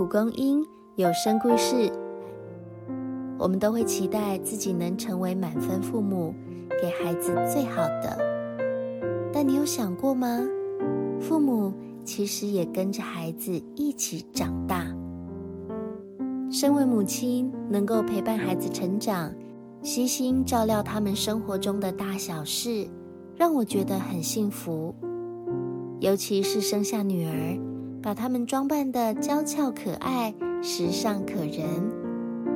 蒲公英有声故事。我们都会期待自己能成为满分父母，给孩子最好的。但你有想过吗？父母其实也跟着孩子一起长大。身为母亲，能够陪伴孩子成长，悉心照料他们生活中的大小事，让我觉得很幸福。尤其是生下女儿，把她们装扮的娇俏可爱、时尚可人，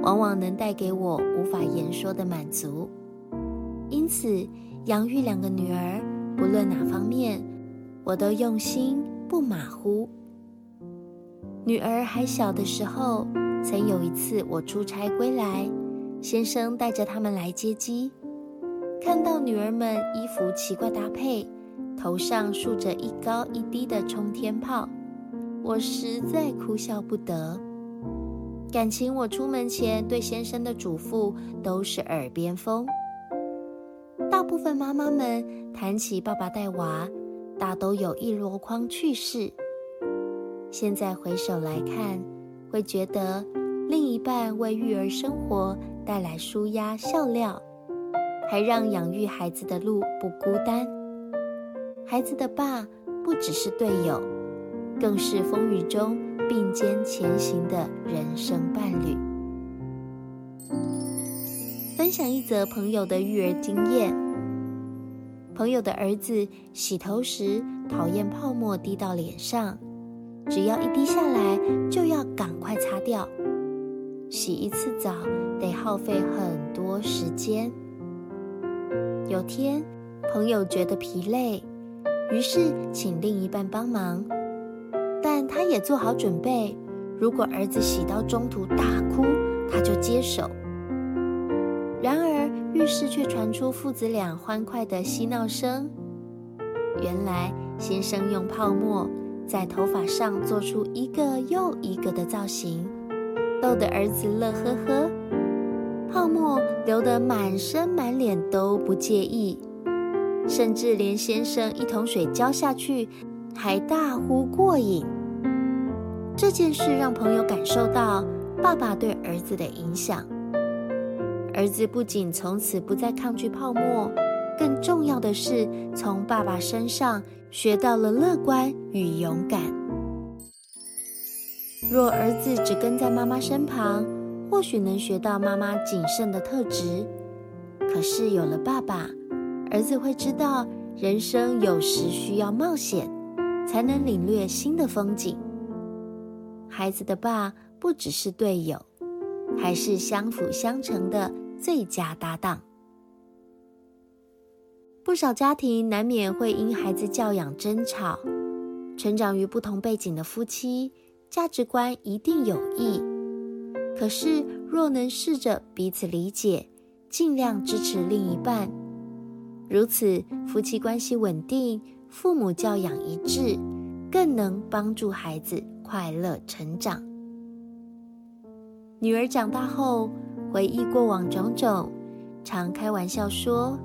往往能带给我无法言说的满足。因此，养育两个女儿，不论哪方面，我都用心不马虎。女儿还小的时候，曾有一次我出差归来，先生带着他们来接机，看到女儿们衣服奇怪搭配。头上竖着一高一低的冲天炮，我实在哭笑不得。感情我出门前对先生的嘱咐都是耳边风。大部分妈妈们谈起爸爸带娃，大都有一箩筐趣事。现在回首来看，会觉得另一半为育儿生活带来舒压笑料，还让养育孩子的路不孤单。孩子的爸不只是队友，更是风雨中并肩前行的人生伴侣。分享一则朋友的育儿经验：朋友的儿子洗头时讨厌泡沫滴到脸上，只要一滴下来就要赶快擦掉。洗一次澡得耗费很多时间。有天，朋友觉得疲累。于是请另一半帮忙，也做好准备，如果儿子洗到中途大哭，他就接手。然而浴室却传出父子俩欢快的嬉闹声。原来先生用泡沫在头发上做出一个又一个的造型，逗得儿子乐呵呵，泡沫流得满身满脸都不介意。甚至连先生一桶水浇下去，还大呼过瘾。这件事让朋友感受到爸爸对儿子的影响。儿子不仅从此不再抗拒泡沫，更重要的是从爸爸身上学到了乐观与勇敢。若儿子只跟在妈妈身旁，或许能学到妈妈谨慎的特质。可是有了爸爸，儿子会知道，人生有时需要冒险，才能领略新的风景。孩子的爸不只是队友，还是相辅相成的最佳搭档。不少家庭难免会因孩子教养争吵，成长于不同背景的夫妻，价值观一定有异。可是，若能试着彼此理解，尽量支持另一半。如此，夫妻关系稳定，父母教养一致，更能帮助孩子快乐成长。女儿长大后，回忆过往种种，常开玩笑说：“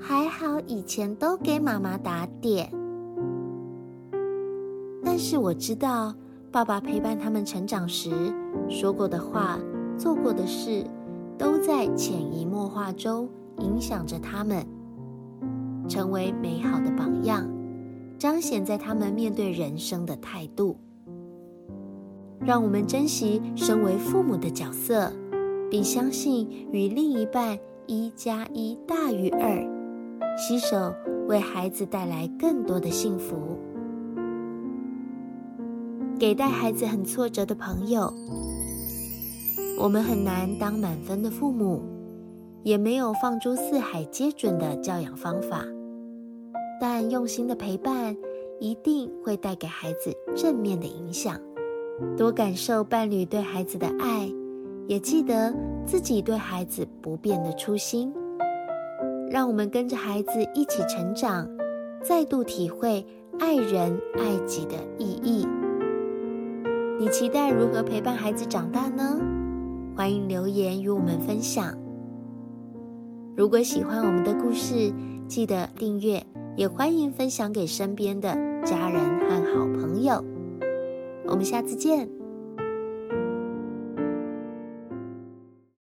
还好以前都给妈妈打点。”但是我知道，爸爸陪伴他们成长时说过的话、做过的事，都在潜移默化中。影响着他们成为美好的榜样，彰显在他们面对人生的态度。让我们珍惜身为父母的角色，并相信与另一半一加一大于二，携手为孩子带来更多的幸福。给带孩子很挫折的朋友，我们很难当满分的父母。也没有放诸四海皆准的教养方法，但用心的陪伴一定会带给孩子正面的影响。多感受伴侣对孩子的爱，也记得自己对孩子不变的初心。让我们跟着孩子一起成长，再度体会爱人爱己的意义。你期待如何陪伴孩子长大呢？欢迎留言与我们分享。如果喜欢我们的故事，记得订阅，也欢迎分享给身边的家人和好朋友。我们下次见。